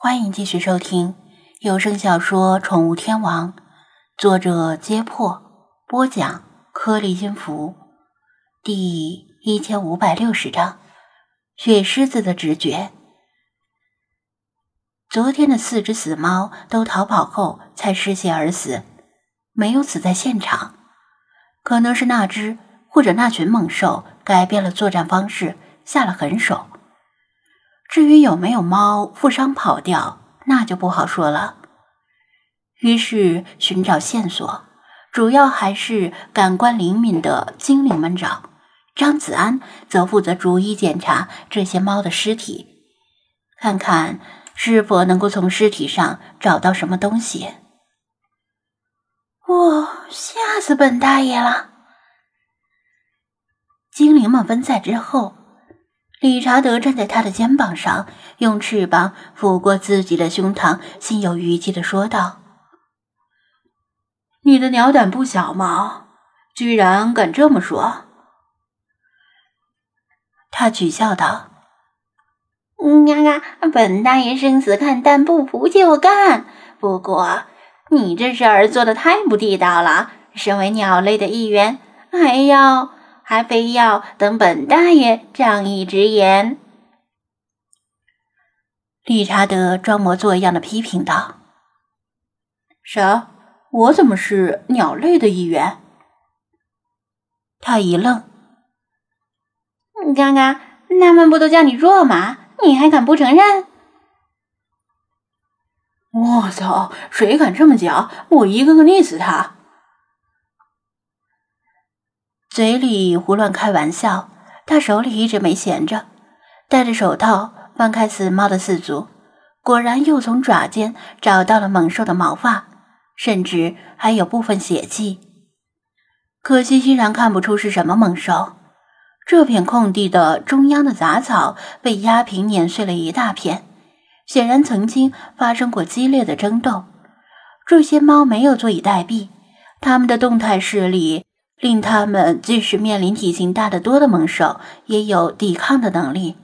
欢迎继续收听有声小说《宠物天王》，作者：揭破，播讲：颗粒音符，第一千五百六十章：雪狮子的直觉。昨天的四只死猫都逃跑后才失血而死，没有死在现场，可能是那只或者那群猛兽改变了作战方式，下了狠手。至于有没有猫负伤跑掉，那就不好说了。于是寻找线索，主要还是感官灵敏的精灵们找。张子安则负责逐一检查这些猫的尸体，看看是否能够从尸体上找到什么东西。哇！吓死本大爷了！精灵们分散之后。理查德站在他的肩膀上，用翅膀抚过自己的胸膛，心有余悸的说道：“你的鸟胆不小嘛，居然敢这么说。”他取笑道：“呀呀，本大爷生死看淡，不服就干。不过你这事儿做的太不地道了，身为鸟类的一员，还要……”还非要等本大爷仗义直言。理查德装模作样的批评道：“啥？我怎么是鸟类的一员？”他一愣：“你刚刚他们不都叫你弱马？你还敢不承认？”我操！谁敢这么讲？我一个个溺死他！嘴里胡乱开玩笑，他手里一直没闲着，戴着手套翻开死猫的四足，果然又从爪尖找到了猛兽的毛发，甚至还有部分血迹。可惜依然看不出是什么猛兽。这片空地的中央的杂草被压平碾碎了一大片，显然曾经发生过激烈的争斗。这些猫没有坐以待毙，它们的动态视力。令他们即使面临体型大得多的猛兽，也有抵抗的能力。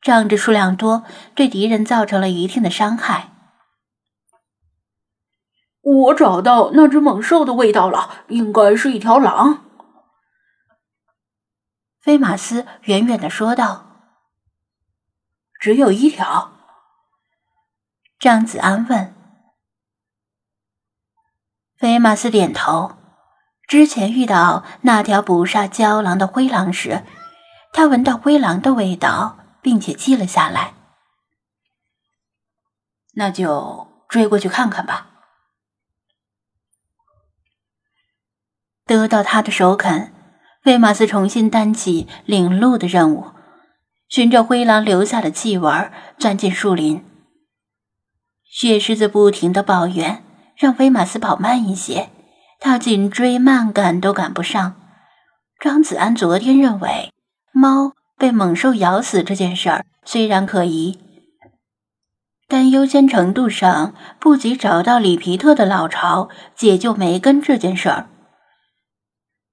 仗着数量多，对敌人造成了一定的伤害。我找到那只猛兽的味道了，应该是一条狼。菲马斯远远的说道：“只有一条。”张子安问。菲马斯点头。之前遇到那条捕杀郊狼的灰狼时，他闻到灰狼的味道，并且记了下来。那就追过去看看吧。得到他的首肯，威马斯重新担起领路的任务，循着灰狼留下的气味钻进树林。雪狮子不停的抱怨，让威马斯跑慢一些。他紧追慢赶都赶不上。张子安昨天认为，猫被猛兽咬死这件事儿虽然可疑，但优先程度上不及找到里皮特的老巢解救梅根这件事儿。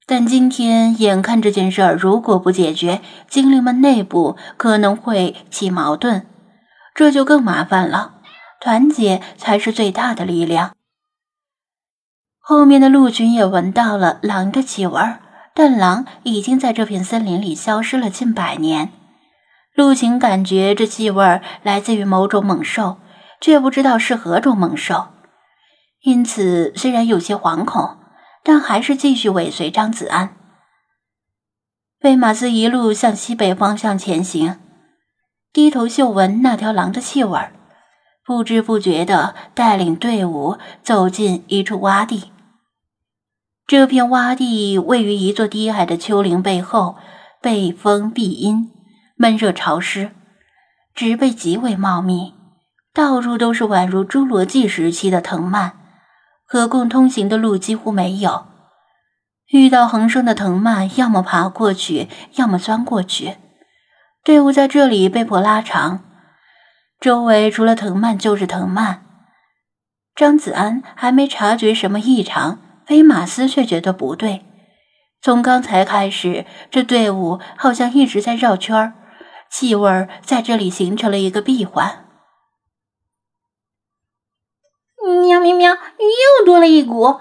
但今天眼看这件事儿如果不解决，精灵们内部可能会起矛盾，这就更麻烦了。团结才是最大的力量。后面的鹿群也闻到了狼的气味，但狼已经在这片森林里消失了近百年。鹿群感觉这气味来自于某种猛兽，却不知道是何种猛兽，因此虽然有些惶恐，但还是继续尾随张子安。贝马斯一路向西北方向前行，低头嗅闻那条狼的气味，不知不觉地带领队伍走进一处洼地。这片洼地位于一座低矮的丘陵背后，背风避阴，闷热潮湿，植被极为茂密，到处都是宛如侏罗纪时期的藤蔓，可供通行的路几乎没有。遇到横生的藤蔓，要么爬过去，要么钻过去。队伍在这里被迫拉长，周围除了藤蔓就是藤蔓。张子安还没察觉什么异常。菲马斯却觉得不对，从刚才开始，这队伍好像一直在绕圈儿，气味在这里形成了一个闭环。喵喵喵，又多了一股。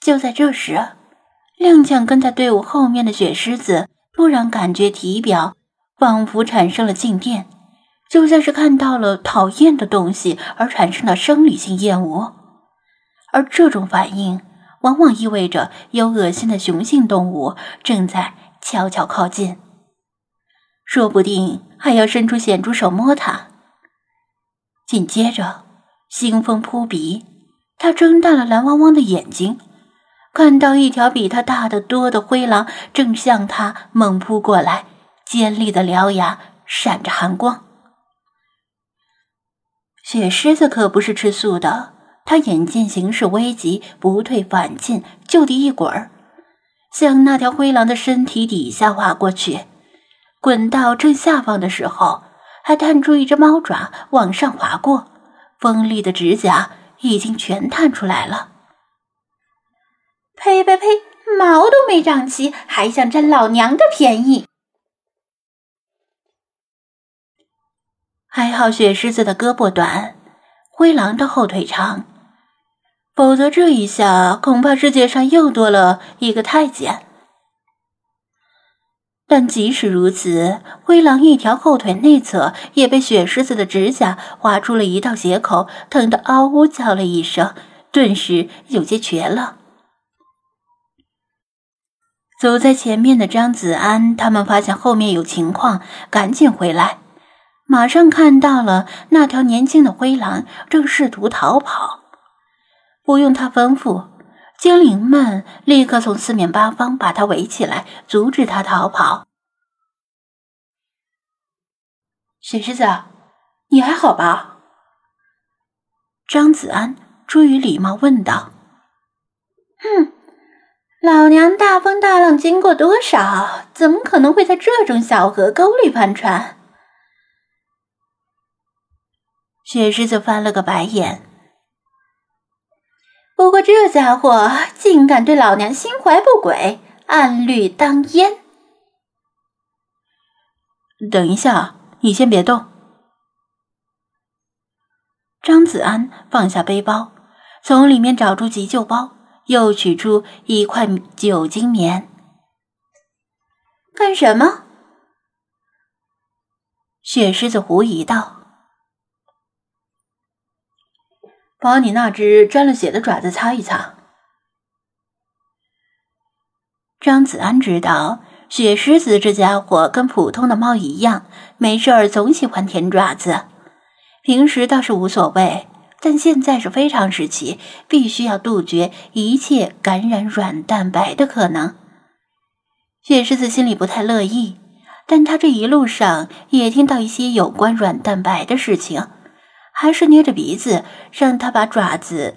就在这时，踉跄跟在队伍后面的雪狮子突然感觉体表仿佛产生了静电，就像是看到了讨厌的东西而产生的生理性厌恶。而这种反应往往意味着有恶心的雄性动物正在悄悄靠近，说不定还要伸出咸猪手摸它。紧接着，腥风扑鼻，他睁大了蓝汪汪的眼睛。看到一条比他大得多的灰狼正向他猛扑过来，尖利的獠牙闪着寒光。雪狮子可不是吃素的，他眼见形势危急，不退反进，就地一滚儿，向那条灰狼的身体底下滑过去。滚到正下方的时候，还探出一只猫爪往上划过，锋利的指甲已经全探出来了。呸呸呸！毛都没长齐，还想占老娘的便宜？还好雪狮子的胳膊短，灰狼的后腿长，否则这一下恐怕世界上又多了一个太监。但即使如此，灰狼一条后腿内侧也被雪狮子的指甲划出了一道血口，疼得嗷呜叫了一声，顿时有些瘸了。走在前面的张子安，他们发现后面有情况，赶紧回来，马上看到了那条年轻的灰狼正试图逃跑。不用他吩咐，精灵们立刻从四面八方把他围起来，阻止他逃跑。雪狮子，你还好吧？张子安出于礼貌问道。哼。老娘大风大浪经过多少？怎么可能会在这种小河沟里翻船？雪狮子翻了个白眼。不过这家伙竟敢对老娘心怀不轨，暗绿当烟。等一下，你先别动。张子安放下背包，从里面找出急救包。又取出一块酒精棉，干什么？雪狮子狐疑道：“把你那只沾了血的爪子擦一擦。”张子安知道，雪狮子这家伙跟普通的猫一样，没事儿总喜欢舔爪子，平时倒是无所谓。但现在是非常时期，必须要杜绝一切感染软蛋白的可能。雪狮子心里不太乐意，但他这一路上也听到一些有关软蛋白的事情，还是捏着鼻子让他把爪子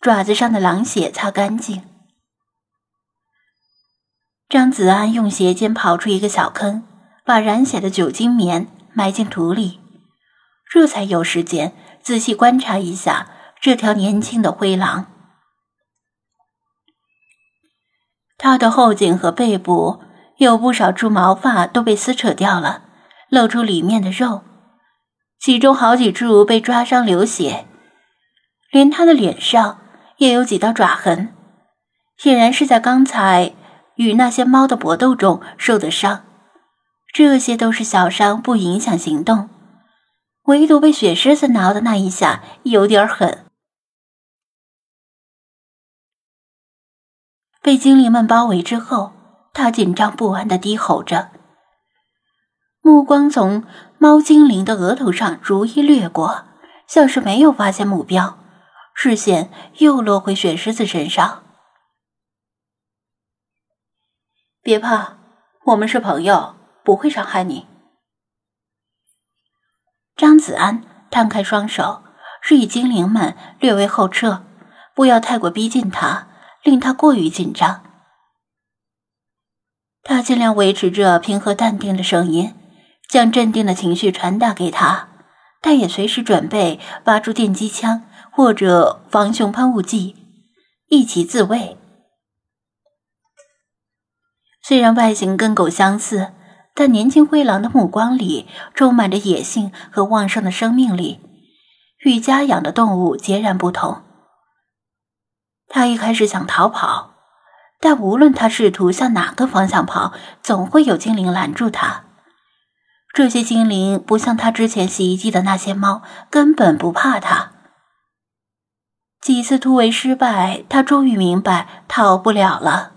爪子上的狼血擦干净。张子安用鞋尖刨出一个小坑，把染血的酒精棉埋进土里，这才有时间。仔细观察一下这条年轻的灰狼，它的后颈和背部有不少处毛发都被撕扯掉了，露出里面的肉，其中好几处被抓伤流血，连他的脸上也有几道爪痕，显然是在刚才与那些猫的搏斗中受的伤。这些都是小伤，不影响行动。唯独被雪狮子挠的那一下有点狠，被精灵们包围之后，他紧张不安的低吼着，目光从猫精灵的额头上逐一掠过，像是没有发现目标，视线又落回雪狮子身上。别怕，我们是朋友，不会伤害你。张子安摊开双手，示意精灵们略微后撤，不要太过逼近他，令他过于紧张。他尽量维持着平和淡定的声音，将镇定的情绪传达给他，但也随时准备拔出电击枪或者防熊喷雾剂，一起自卫。虽然外形跟狗相似。但年轻灰狼的目光里充满着野性和旺盛的生命力，与家养的动物截然不同。他一开始想逃跑，但无论他试图向哪个方向跑，总会有精灵拦住他。这些精灵不像他之前袭击的那些猫，根本不怕他。几次突围失败，他终于明白逃不了了。